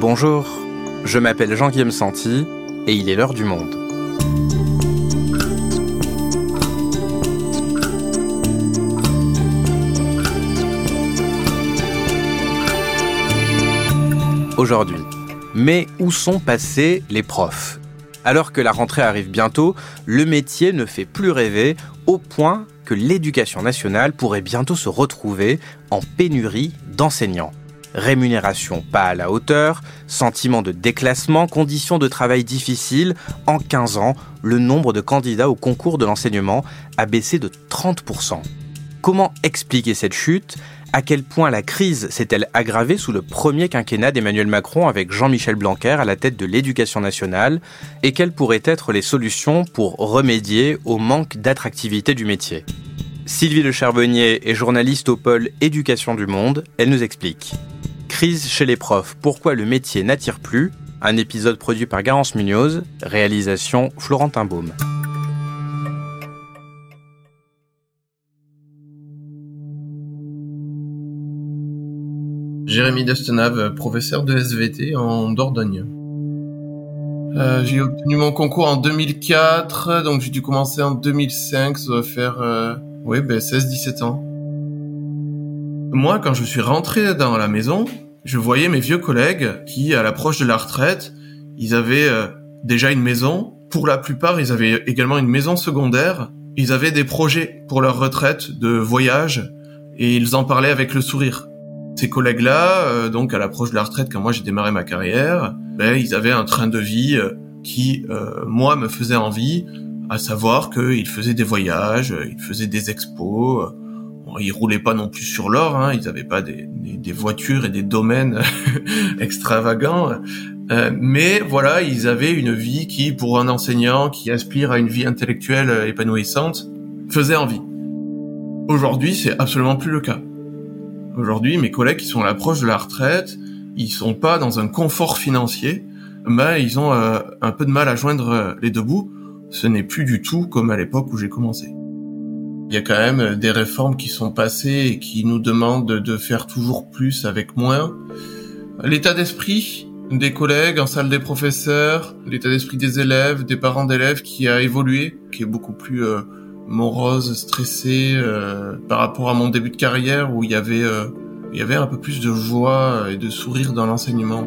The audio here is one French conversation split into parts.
Bonjour, je m'appelle Jean-Guillaume Santi et il est l'heure du monde. Aujourd'hui, mais où sont passés les profs? Alors que la rentrée arrive bientôt, le métier ne fait plus rêver au point que l'éducation nationale pourrait bientôt se retrouver en pénurie d'enseignants. Rémunération pas à la hauteur, sentiment de déclassement, conditions de travail difficiles. En 15 ans, le nombre de candidats au concours de l'enseignement a baissé de 30%. Comment expliquer cette chute? À quel point la crise s'est-elle aggravée sous le premier quinquennat d'Emmanuel Macron avec Jean-Michel Blanquer à la tête de l'éducation nationale? Et quelles pourraient être les solutions pour remédier au manque d'attractivité du métier? Sylvie Le Charbonnier est journaliste au pôle Éducation du Monde. Elle nous explique. Crise chez les profs, pourquoi le métier n'attire plus? Un épisode produit par Garance Munoz, réalisation Florentin Baume. Jérémy Destenave, professeur de SVT en Dordogne. Euh, j'ai obtenu mon concours en 2004, donc j'ai dû commencer en 2005, ça doit faire euh, oui, ben 16-17 ans. Moi, quand je suis rentré dans la maison, je voyais mes vieux collègues qui, à l'approche de la retraite, ils avaient euh, déjà une maison. Pour la plupart, ils avaient également une maison secondaire. Ils avaient des projets pour leur retraite de voyage et ils en parlaient avec le sourire. Ces collègues-là, euh, donc à l'approche de la retraite, quand moi j'ai démarré ma carrière, ben, ils avaient un train de vie euh, qui, moi, me faisait envie, à savoir qu'ils faisaient des voyages, ils faisaient des expos, ils roulaient pas non plus sur l'or, hein, ils avaient pas des, des, voitures et des domaines extravagants, euh, mais voilà, ils avaient une vie qui, pour un enseignant qui aspire à une vie intellectuelle épanouissante, faisait envie. Aujourd'hui, c'est absolument plus le cas. Aujourd'hui, mes collègues qui sont à l'approche de la retraite, ils sont pas dans un confort financier, mais ils ont euh, un peu de mal à joindre les deux bouts. Ce n'est plus du tout comme à l'époque où j'ai commencé. Il y a quand même des réformes qui sont passées et qui nous demandent de faire toujours plus avec moins. L'état d'esprit des collègues en salle des professeurs, l'état d'esprit des élèves, des parents d'élèves qui a évolué, qui est beaucoup plus euh, morose, stressé euh, par rapport à mon début de carrière où il y avait euh, il y avait un peu plus de joie et de sourire dans l'enseignement.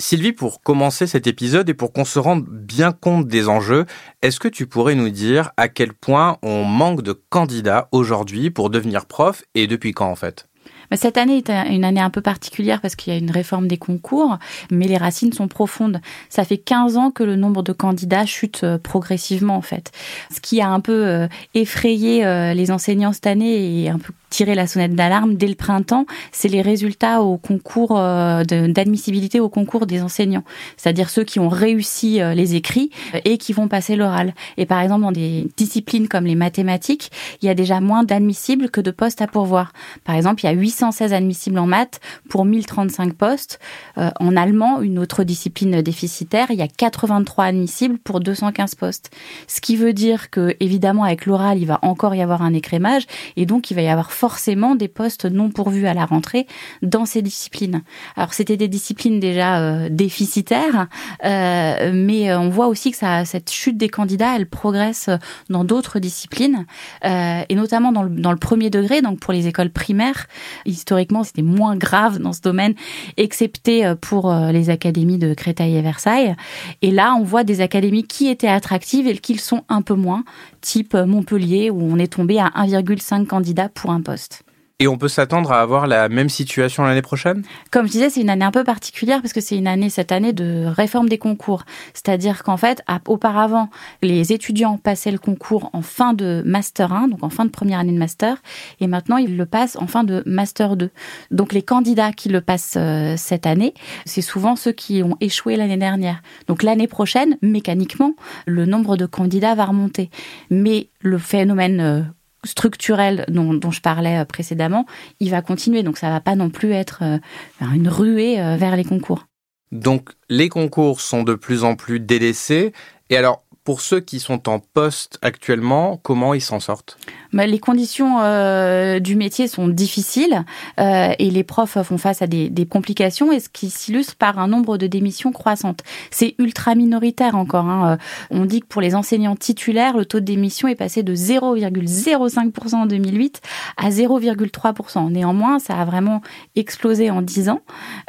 Sylvie, pour commencer cet épisode et pour qu'on se rende bien compte des enjeux, est-ce que tu pourrais nous dire à quel point on manque de candidats aujourd'hui pour devenir prof et depuis quand en fait? Cette année est une année un peu particulière parce qu'il y a une réforme des concours, mais les racines sont profondes. Ça fait 15 ans que le nombre de candidats chute euh, progressivement en fait. Ce qui a un peu euh, effrayé euh, les enseignants cette année et un peu tirer la sonnette d'alarme dès le printemps, c'est les résultats au concours d'admissibilité au concours des enseignants, c'est-à-dire ceux qui ont réussi les écrits et qui vont passer l'oral. Et par exemple, dans des disciplines comme les mathématiques, il y a déjà moins d'admissibles que de postes à pourvoir. Par exemple, il y a 816 admissibles en maths pour 1035 postes. Euh, en allemand, une autre discipline déficitaire, il y a 83 admissibles pour 215 postes. Ce qui veut dire que, évidemment, avec l'oral, il va encore y avoir un écrémage et donc il va y avoir forcément des postes non pourvus à la rentrée dans ces disciplines. Alors c'était des disciplines déjà euh, déficitaires, euh, mais on voit aussi que ça, cette chute des candidats, elle progresse dans d'autres disciplines, et notamment dans le, dans le premier degré, donc pour les écoles primaires. Historiquement, c'était moins grave dans ce domaine, excepté pour les académies de Créteil et Versailles. Et là, on voit des académies qui étaient attractives et qui le sont un peu moins, type Montpellier, où on est tombé à 1,5 candidats pour un poste. Et on peut s'attendre à avoir la même situation l'année prochaine? Comme je disais, c'est une année un peu particulière parce que c'est une année, cette année, de réforme des concours. C'est-à-dire qu'en fait, auparavant, les étudiants passaient le concours en fin de Master 1, donc en fin de première année de Master, et maintenant, ils le passent en fin de Master 2. Donc les candidats qui le passent euh, cette année, c'est souvent ceux qui ont échoué l'année dernière. Donc l'année prochaine, mécaniquement, le nombre de candidats va remonter. Mais le phénomène euh, structurel dont, je parlais euh, précédemment, il va continuer. Donc ça va pas non plus être euh, une ruée euh, vers les concours. Donc les concours sont de plus en plus délaissés. Et alors, pour ceux qui sont en poste actuellement, comment ils s'en sortent? Bah, Les conditions euh, du métier sont difficiles euh, et les profs font face à des, complications et ce qui s'illustre par un nombre de démissions croissantes. C'est ultra minoritaire encore. Hein. On dit que pour les enseignants titulaires, le taux de démission est passé de 0,05% en 2008 à 0,3%. Néanmoins, ça a vraiment explosé en 10 ans.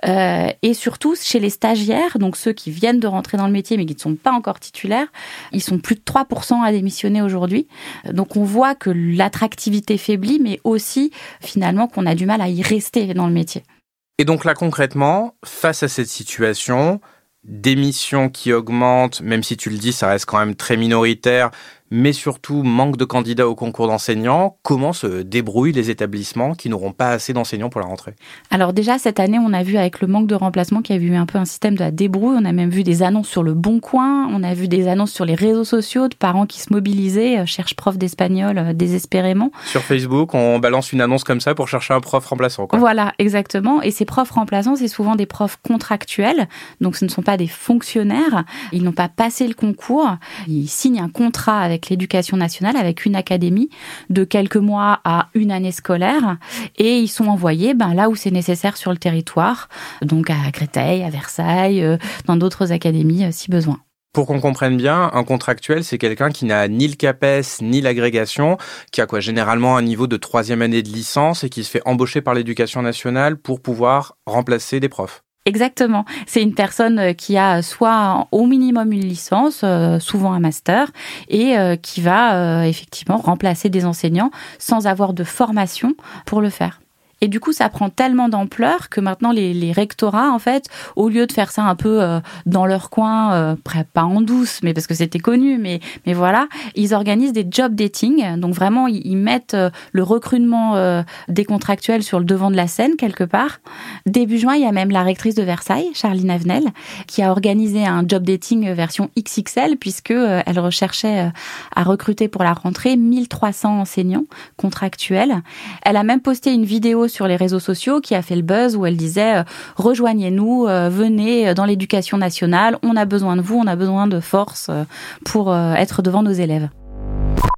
Euh, et surtout, chez les stagiaires, donc ceux qui viennent de rentrer dans le métier mais qui ne sont pas encore titulaires, ils sont plus de 3% à démissionner aujourd'hui. Donc on voit que l'attractivité faiblit, mais aussi finalement qu'on a du mal à y rester dans le métier. Et donc là concrètement, face à cette situation, démission qui augmente, même si tu le dis, ça reste quand même très minoritaire, mais surtout manque de candidats au concours d'enseignants. Comment se débrouillent les établissements qui n'auront pas assez d'enseignants pour la rentrée? Alors déjà, cette année, on a vu avec le manque de remplacement qu'il y a eu un peu un système de la débrouille. On a même vu des annonces sur le Bon Coin, on a vu des annonces sur les réseaux sociaux de parents qui se mobilisaient, euh, cherchent prof d'espagnol euh, désespérément. Sur Facebook, on balance une annonce comme ça pour chercher un prof remplaçant. Quoi. Voilà, exactement. Et ces profs remplaçants, c'est souvent des profs contractuels, donc ce ne sont pas des fonctionnaires. Ils n'ont pas passé le concours, ils signent un contrat avec l'éducation nationale avec une académie de quelques mois à une année scolaire et ils sont envoyés ben, là où c'est nécessaire sur le territoire, donc à Créteil, à Versailles, euh, dans d'autres académies euh, si besoin. Pour qu'on comprenne bien, un contractuel, c'est quelqu'un qui n'a ni le CAPES ni l'agrégation, qui a quoi généralement un niveau de troisième année de licence et qui se fait embaucher par l'éducation nationale pour pouvoir remplacer des profs. Exactement. C'est une personne euh, qui a soit au minimum une licence, euh, souvent un master, et euh, qui va effectivement remplacer des enseignants sans avoir de formation pour le faire. Et du coup, ça prend tellement d'ampleur que maintenant les, les, rectorats, en fait, au lieu de faire ça un peu euh, dans leur coin, euh, pas en douce, mais parce que c'était connu, mais mais voilà, ils organisent des job dating. Donc vraiment, ils, mettent euh, le recrutement euh, des contractuels sur le devant de la scène quelque part. Début juin, il y a même la rectrice de Versailles, Charline Avenel, qui a organisé un job dating version XXL puisque elle recherchait à recruter pour la rentrée 1300 enseignants contractuels. Elle a même posté une vidéo sur les réseaux sociaux qui a fait le buzz où elle disait euh, rejoignez-nous, euh, venez euh, dans l'éducation nationale, on a besoin de vous, on a besoin de force pour être devant nos élèves.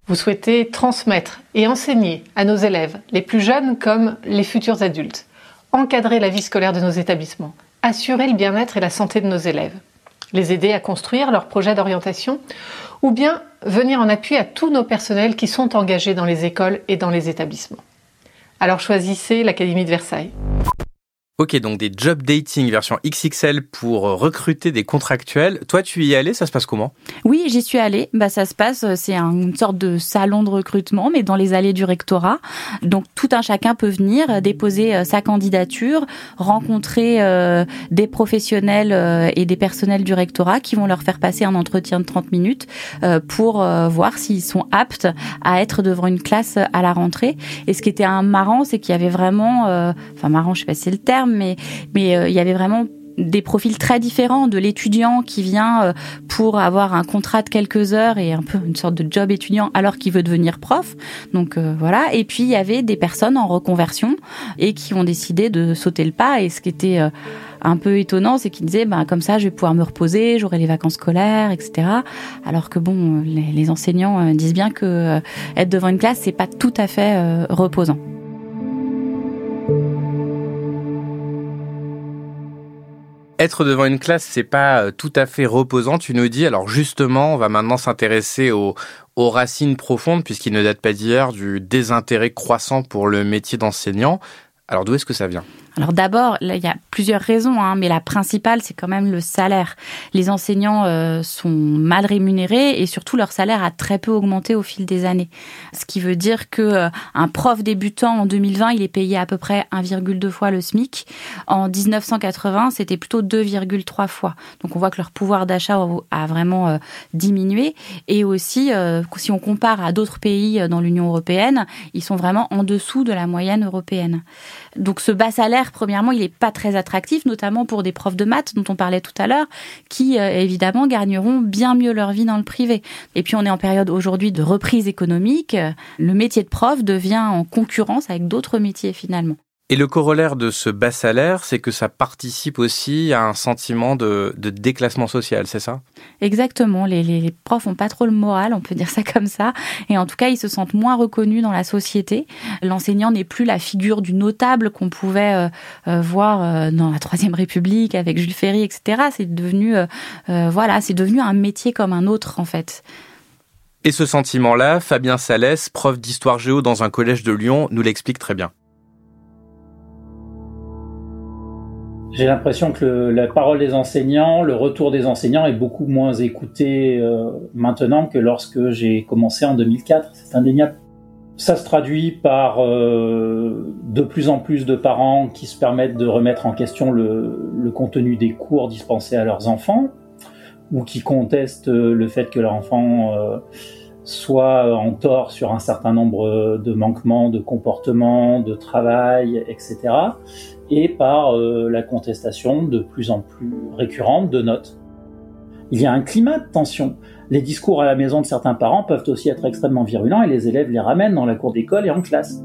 Vous souhaitez transmettre et enseigner à nos élèves, les plus jeunes comme les futurs adultes, encadrer la vie scolaire de nos établissements, assurer le bien-être et la santé de nos élèves, les aider à construire leur projet d'orientation ou bien venir en appui à tous nos personnels qui sont engagés dans les écoles et dans les établissements. Alors choisissez l'Académie de Versailles. Ok, donc des job dating version XXL pour euh, recruter des contractuels. Toi, tu y es allé, ça se passe comment? Oui, j'y suis allée. Bah, ça se passe, euh, c'est une sorte de salon de recrutement, mais dans les allées du rectorat. Donc tout un chacun peut venir euh, déposer sa candidature, rencontrer des professionnels et des personnels du rectorat qui vont leur faire passer un entretien de 30 minutes pour voir s'ils sont aptes à être devant une classe à la rentrée. Et ce qui était un marrant, c'est qu'il y avait vraiment, enfin marrant, je sais pas si c'est le terme, mais euh, il y avait vraiment des profils très différents de l'étudiant qui vient euh, pour avoir un contrat de quelques heures et un peu une sorte de job étudiant alors qu'il veut devenir prof. Donc euh, voilà. Et puis il y avait des personnes en reconversion et qui ont décidé de sauter le pas. Et ce qui était un peu étonnant, c'est qu'ils disaient, bah, comme ça, je vais pouvoir me reposer, j'aurai les vacances scolaires, etc. Alors que bon, les, les enseignants disent bien que être devant une classe, c'est pas tout à fait reposant. Être devant une classe, c'est pas euh, tout à fait reposant, tu nous dis. Alors justement, on va maintenant s'intéresser aux, aux racines profondes, puisqu'il ne date pas d'hier, du désintérêt croissant pour le métier d'enseignant. Alors d'où est-ce que ça vient? Alors d'abord, il y a plusieurs raisons, hein, mais la principale, c'est quand même le salaire. Les enseignants euh, sont mal rémunérés et surtout leur salaire a très peu augmenté au fil des années. Ce qui veut dire que euh, un prof débutant en 2020, il est payé à peu près 1,2 fois le SMIC. En 1980, c'était plutôt 2,3 fois. Donc on voit que leur pouvoir d'achat a vraiment euh, diminué. Et aussi, si on compare à d'autres pays dans l'Union européenne, ils sont vraiment en dessous de la moyenne européenne. Donc ce bas salaire, premièrement, il n'est pas très attractif, notamment pour des profs de maths dont on parlait tout à l'heure, qui euh, évidemment gagneront bien mieux leur vie dans le privé. Et puis on est en période aujourd'hui de reprise économique. Le métier de prof devient en concurrence avec d'autres métiers finalement. Et le corollaire de ce bas salaire, c'est que ça participe aussi à un sentiment de, déclassement social, c'est ça? Exactement. Les, profs ont pas trop le moral, on peut dire ça comme ça. Et en tout cas, ils se sentent moins reconnus dans la société. L'enseignant n'est plus la figure du notable qu'on pouvait euh, euh, voir euh, dans la Troisième République avec Jules Ferry, etc. C'est devenu, voilà, c'est devenu un métier comme un autre en fait. Et ce sentiment-là, Fabien Salès, prof d'histoire géo dans un collège de Lyon, nous l'explique très bien. J'ai l'impression que la parole des enseignants, le retour des enseignants est beaucoup moins écouté euh, maintenant que lorsque j'ai commencé en 2004. C'est indéniable. Ça se traduit par euh, de plus en plus de parents qui se permettent de remettre en question le, contenu des cours dispensés à leurs enfants ou qui contestent le fait que leur enfant euh, soit en tort sur un certain nombre de manquements de comportement, de travail, etc et par euh, la contestation de plus en plus récurrente de notes. Il y a un climat de tension. Les discours à la maison de certains parents peuvent aussi être extrêmement virulents et les élèves les ramènent dans la cour d'école et en classe.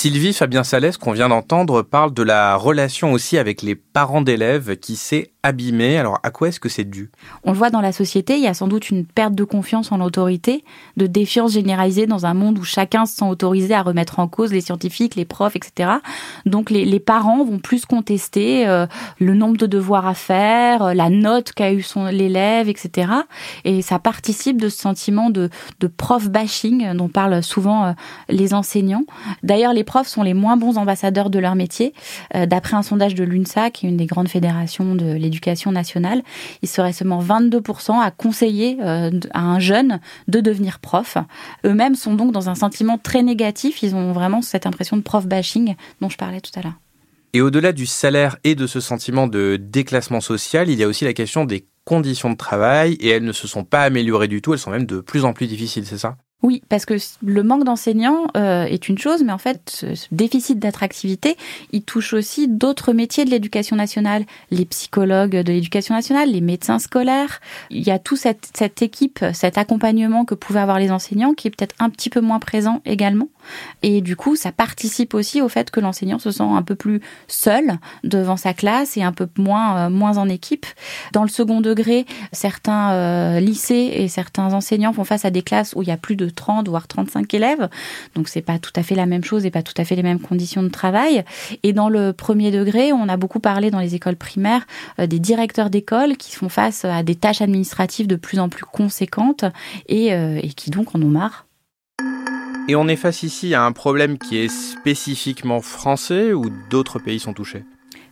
Sylvie Fabien Salès, qu'on vient d'entendre, parle de la relation aussi avec les parents d'élèves qui s'est abîmée. Alors, à quoi est-ce que c'est dû? On le voit dans la société, il y a sans doute une perte de confiance en l'autorité, de défiance généralisée dans un monde où chacun se sent autorisé à remettre en cause les scientifiques, les profs, etc. Donc, les, parents vont plus contester euh, le nombre de devoirs à faire, euh, la note qu'a eu son l'élève, etc. Et ça participe de ce sentiment de, prof bashing dont parlent souvent euh, les enseignants. D'ailleurs, les profs sont les moins bons ambassadeurs de leur métier. Euh, d'après un sondage de l'UNSA, qui est une des grandes fédérations de l'éducation nationale, il serait seulement 22% à conseiller euh, à un jeune de devenir prof. Eux-mêmes sont donc dans un sentiment très négatif. Ils ont vraiment cette impression de prof bashing dont je parlais tout à l'heure. Et au-delà du salaire et de ce sentiment de déclassement social, il y a aussi la question des conditions de travail et elles ne se sont pas améliorées du tout, elles sont même de plus en plus difficiles, c'est ça? Oui, parce que le manque d'enseignants euh, est une chose, mais en fait, ce déficit d'attractivité, il touche aussi d'autres métiers de l'éducation nationale, les psychologues de l'éducation nationale, les médecins scolaires. Il y a tout cette, cette équipe, cet accompagnement que pouvaient avoir les enseignants qui est peut-être un petit peu moins présent également. Et du coup, ça participe aussi au fait que l'enseignant se sent un peu plus seul devant sa classe et un peu moins, euh, moins en équipe. Dans le second degré, certains euh, lycées et certains enseignants font face à des classes où il y a plus de 30 voire 35 élèves. Donc c'est pas tout à fait la même chose et pas tout à fait les mêmes conditions de travail. Et dans le premier degré, on a beaucoup parlé dans les écoles primaires euh, des directeurs d'école qui font face à des tâches administratives de plus en plus conséquentes et, et qui donc en ont marre. Et on est face ici à un problème qui est spécifiquement français ou d'autres pays sont touchés?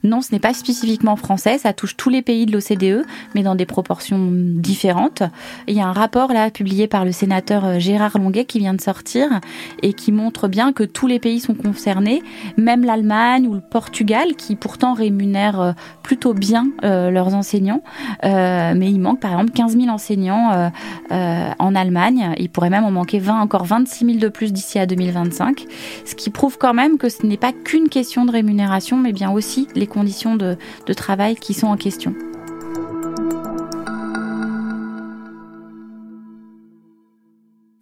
Non, ce n'est pas spécifiquement français, ça touche tous les pays de l'OCDE, mais dans des proportions différentes. Il y a un rapport là publié par le sénateur euh, Gérard Longuet qui vient de sortir et qui montre bien que tous les pays sont concernés, même l'Allemagne ou le Portugal qui pourtant rémunèrent euh, plutôt bien euh, leurs enseignants. mais il manque par exemple 15 000 enseignants en Allemagne. Il pourrait même en manquer 20, encore 26 000 de plus d'ici à 2025. Ce qui prouve quand même que ce n'est pas qu'une question de rémunération, mais bien aussi les conditions de, travail qui sont en question.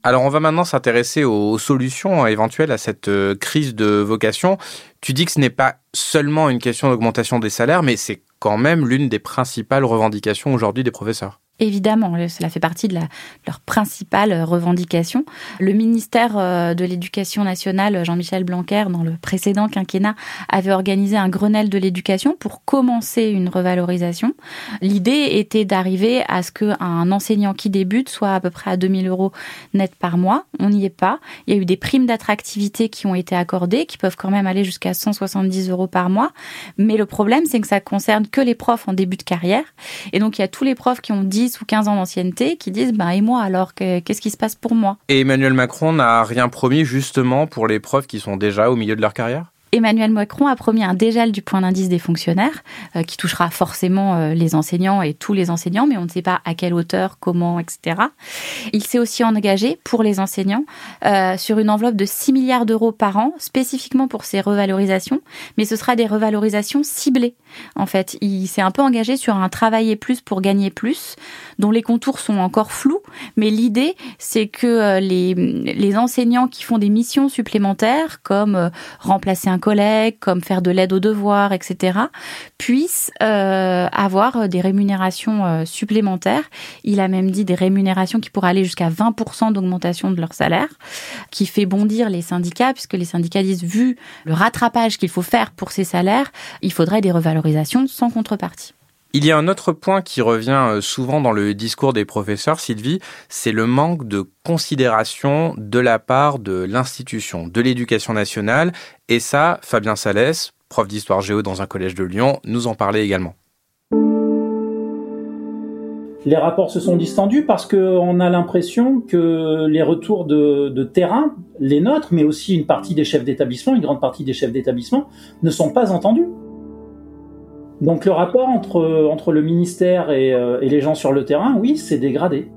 Alors on va maintenant s'intéresser aux solutions éventuelles à cette euh, crise de vocation. Tu dis que ce n'est pas seulement une question d'augmentation des salaires, mais c'est quand même l'une des principales revendications aujourd'hui des professeurs. Évidemment, cela fait partie de, leur principale revendication. Le ministère euh, de l'Éducation nationale, Jean-Michel Blanquer, dans le précédent quinquennat, avait organisé un Grenelle de l'éducation pour commencer une revalorisation. L'idée était d'arriver à ce qu'un enseignant qui débute soit à peu près à 2000 euros net par mois. On n'y est pas. Il y a eu des primes d'attractivité qui ont été accordées, qui peuvent quand même aller jusqu'à 170 euros par mois. Mais le problème, c'est que ça concerne que les profs en début de carrière. Et donc, il y a tous les profs qui ont dit ou 15 ans d'ancienneté qui disent bah, et moi alors qu'est-ce qui se passe pour moi? Et Emmanuel Macron n'a rien promis justement pour les profs qui sont déjà au milieu de leur carrière? Emmanuel Macron a promis un dégel du point d'indice des fonctionnaires, euh, qui touchera forcément euh, les enseignants et tous les enseignants, mais on ne sait pas à quelle hauteur, comment, etc. Il s'est aussi engagé pour les enseignants euh, sur une enveloppe de 6 milliards d'euros par an, spécifiquement pour ces revalorisations, mais ce sera des revalorisations ciblées. En fait, il s'est un peu engagé sur un travailler plus pour gagner plus, dont les contours sont encore flous, mais l'idée, c'est que les, les enseignants qui font des missions supplémentaires, comme remplacer un collègues, comme faire de l'aide aux devoirs, etc., puissent euh, avoir des rémunérations euh, supplémentaires. Il a même dit des rémunérations qui pourraient aller jusqu'à 20% d'augmentation de leur salaire, qui fait bondir les syndicats, puisque les syndicats disent, vu le rattrapage qu'il faut faire pour ces salaires, il faudrait des revalorisations sans contrepartie. Il y a un autre point qui revient euh, souvent dans le discours des professeurs, Sylvie, c'est le manque de considération de la part de l'institution, de l'éducation nationale. Et ça, Fabien Salès, prof d'histoire géo dans un collège de Lyon, nous en parlait également. Les rapports se sont distendus parce qu'on a l'impression que les retours de, de, terrain, les nôtres, mais aussi une partie des chefs d'établissement, une grande partie des chefs d'établissement, ne sont pas entendus. Donc le rapport entre, entre le ministère et, euh, et les gens sur le terrain, oui, c'est dégradé,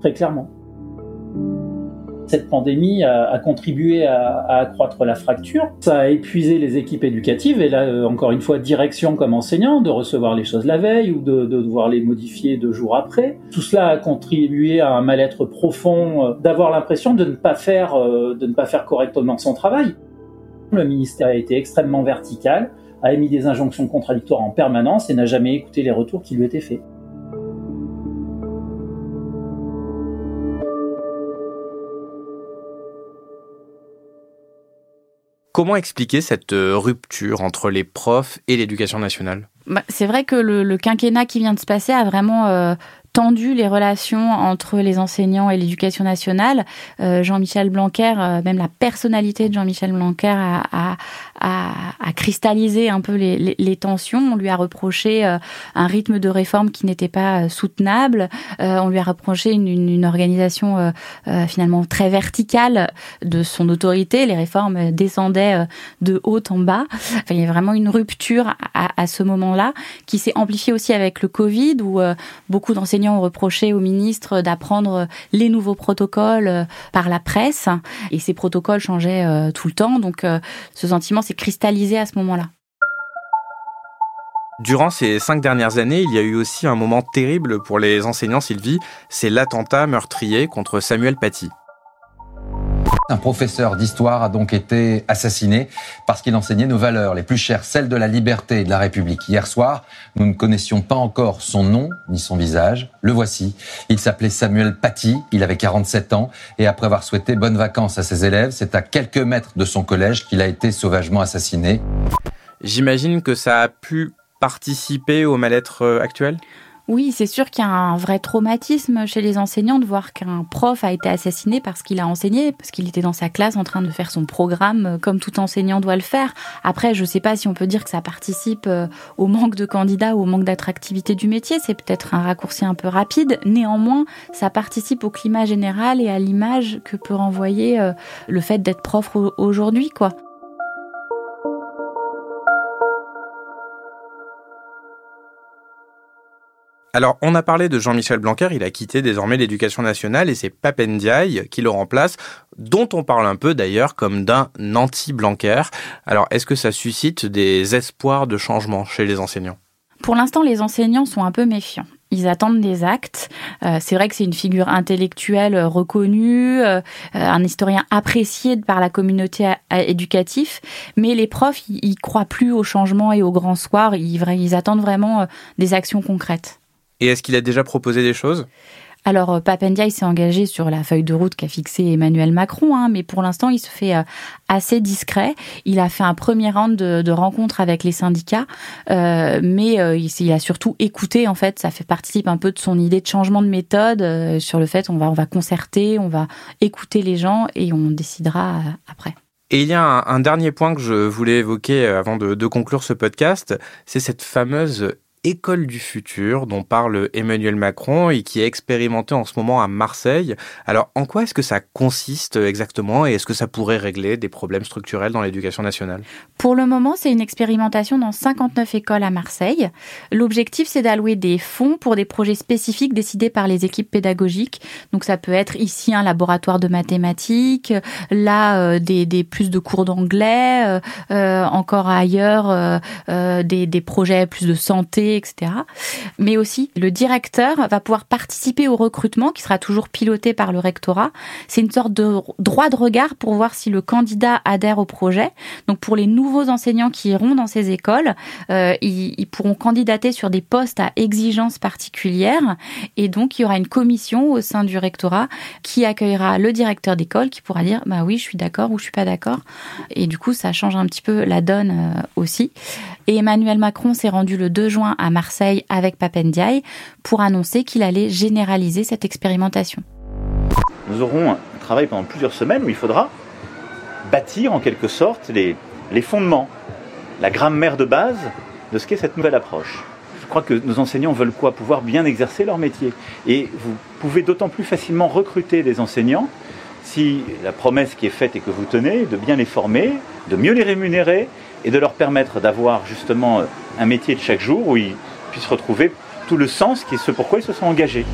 très clairement. Cette pandémie a, contribué à, accroître la fracture, ça a épuisé les équipes éducatives, et là, euh, encore une fois, direction comme enseignant, de recevoir les choses la veille ou de, de devoir les modifier deux jours après. Tout cela a contribué à un mal-être profond, euh, d'avoir l'impression de de ne pas faire correctement son travail. Le ministère a été extrêmement vertical, a émis des injonctions contradictoires en permanence et n'a jamais écouté les retours qui lui étaient faits. Comment expliquer cette euh, rupture entre les profs et l'éducation nationale? Bah, C'est vrai que le, le, quinquennat qui vient de se passer a vraiment euh, tendu les relations entre les enseignants et l'éducation nationale. Euh, Jean-Michel Blanquer, euh, même la personnalité de Jean-Michel Blanquer a, a, a, a, cristallisé un peu les, les, tensions. On lui a reproché euh, un rythme de réforme qui n'était pas euh, soutenable. Euh, on lui a reproché une, une, une organisation euh, finalement très verticale de son autorité. Les réformes descendaient de haut en bas. Enfin, il y a vraiment une rupture à, à ce moment-là qui s'est amplifiée aussi avec le Covid où beaucoup d'enseignants ont reproché au ministre d'apprendre les nouveaux protocoles euh, par la presse et ces protocoles changeaient euh, tout le temps. Donc euh, ce sentiment s'est cristallisé à ce moment-là. Durant ces cinq dernières années, il y a eu aussi un moment terrible pour les enseignants, Sylvie, c'est l'attentat meurtrier contre Samuel Paty. Un professeur d'histoire a donc été assassiné parce qu'il enseignait nos valeurs les plus chères, celles de la liberté et de la République. Hier soir, nous ne connaissions pas encore son nom ni son visage. Le voici. Il s'appelait Samuel Paty, il avait 47 ans et après avoir souhaité bonnes vacances à ses élèves, c'est à quelques mètres de son collège qu'il a été sauvagement assassiné. J'imagine que ça a pu participer au mal-être euh, actuel? Oui, c'est sûr qu'il y a un vrai traumatisme chez les enseignants de voir qu'un prof a été assassiné parce qu'il a enseigné, parce qu'il était dans sa classe en train de faire son programme euh, comme tout enseignant doit le faire. Après, je ne sais pas si on peut dire que ça participe euh, au manque de candidats ou au manque d'attractivité du métier. C'est peut-être un raccourci un peu rapide. Néanmoins, ça participe au climat général et à l'image que peut renvoyer euh, le fait d'être prof aujourd'hui, quoi. Alors, on a parlé de Jean-Michel Blanquer, il a quitté désormais l'éducation nationale et c'est Papendiaï qui le remplace, dont on parle un peu d'ailleurs comme d'un anti-Blanquer. Alors, est-ce que ça suscite des espoirs de changement chez les enseignants? Pour l'instant, les enseignants sont un peu méfiants. Ils attendent des actes. Euh, c'est vrai que c'est une figure intellectuelle reconnue, euh, un historien apprécié par la communauté éducative, mais les profs, ils, croient plus au changement et au grand soir. Ils, ils attendent vraiment euh, des actions concrètes. Et est-ce qu'il a déjà proposé des choses? Alors, Papendiaï s'est engagé sur la feuille de route qu'a fixé Emmanuel Macron, hein, mais pour l'instant, il se fait euh, assez discret. Il a fait un premier round de, de rencontres avec les syndicats, euh, mais euh, il, il, a surtout écouté. En fait, ça fait participe un peu de son idée de changement de méthode euh, sur le fait on va on va concerter, on va écouter les gens et on décidera euh, après. Et il y a un, un, dernier point que je voulais évoquer avant de, de conclure ce podcast, c'est cette fameuse école du futur dont parle Emmanuel Macron et qui est expérimentée en ce moment à Marseille. Alors, en quoi est-ce que ça consiste exactement et est-ce que ça pourrait régler des problèmes structurels dans l'éducation nationale? Pour le moment, c'est une expérimentation dans 59 écoles à Marseille. L'objectif, c'est d'allouer des fonds pour des projets spécifiques décidés par les équipes pédagogiques. Donc, ça peut être ici un laboratoire de mathématiques, là euh, des, plus de cours d'anglais, euh, euh encore ailleurs des projets plus de santé, etc. Mais aussi, le directeur va pouvoir participer au recrutement qui sera toujours piloté par le rectorat. C'est une sorte de droit de regard pour voir si le candidat adhère au projet. Donc pour les nouveaux enseignants qui iront dans ces écoles, euh, ils, ils, pourront candidater sur des postes à exigences particulières et donc il y aura une commission au sein du rectorat qui accueillera le directeur d'école qui pourra dire bah oui je suis d'accord ou je suis pas d'accord et du coup ça change un petit peu la donne euh, aussi. Et Emmanuel Macron s'est rendu le 2 juin à Marseille avec Papendiaï pour annoncer qu'il allait généraliser cette expérimentation. Nous aurons un travail pendant plusieurs semaines où il faudra bâtir en quelque sorte les, les fondements, la grammaire de base de ce qu'est cette nouvelle approche. Je crois que nos enseignants veulent quoi? Pouvoir bien exercer leur métier. Et vous pouvez d'autant plus facilement recruter des enseignants si la promesse qui est faite et que vous tenez, de bien les former, de mieux les rémunérer et de leur permettre d'avoir justement un métier de chaque jour où ils puissent retrouver tout le sens qui est ce pourquoi ils se sont engagés.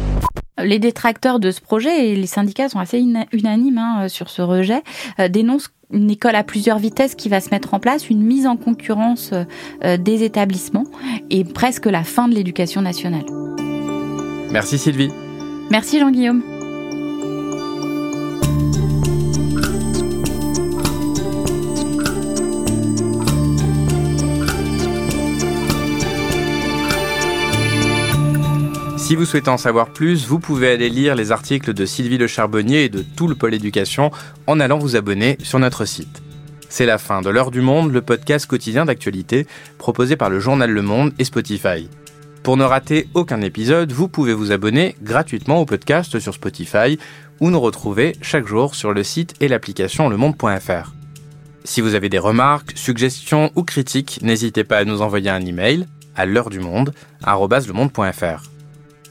Les détracteurs de ce projet et les syndicats sont assez unanimes hein, sur ce rejet, euh, dénoncent une école à plusieurs vitesses qui va se mettre en place, une mise en concurrence euh, des établissements et presque la fin de l'éducation nationale. Merci Sylvie. Merci Jean-Guillaume. Si vous souhaitez en savoir plus, vous pouvez aller lire les articles de Sylvie Le Charbonnier et de tout le pôle éducation en allant vous abonner sur notre site. C'est la fin de l'heure du monde, le podcast quotidien d'actualité proposé par le journal Le Monde et Spotify. Pour ne rater aucun épisode, vous pouvez vous abonner gratuitement au podcast sur Spotify ou nous retrouver chaque jour sur le site et l'application lemonde.fr. Si vous avez des remarques, suggestions ou critiques, n'hésitez pas à nous envoyer un email à l'heure du monde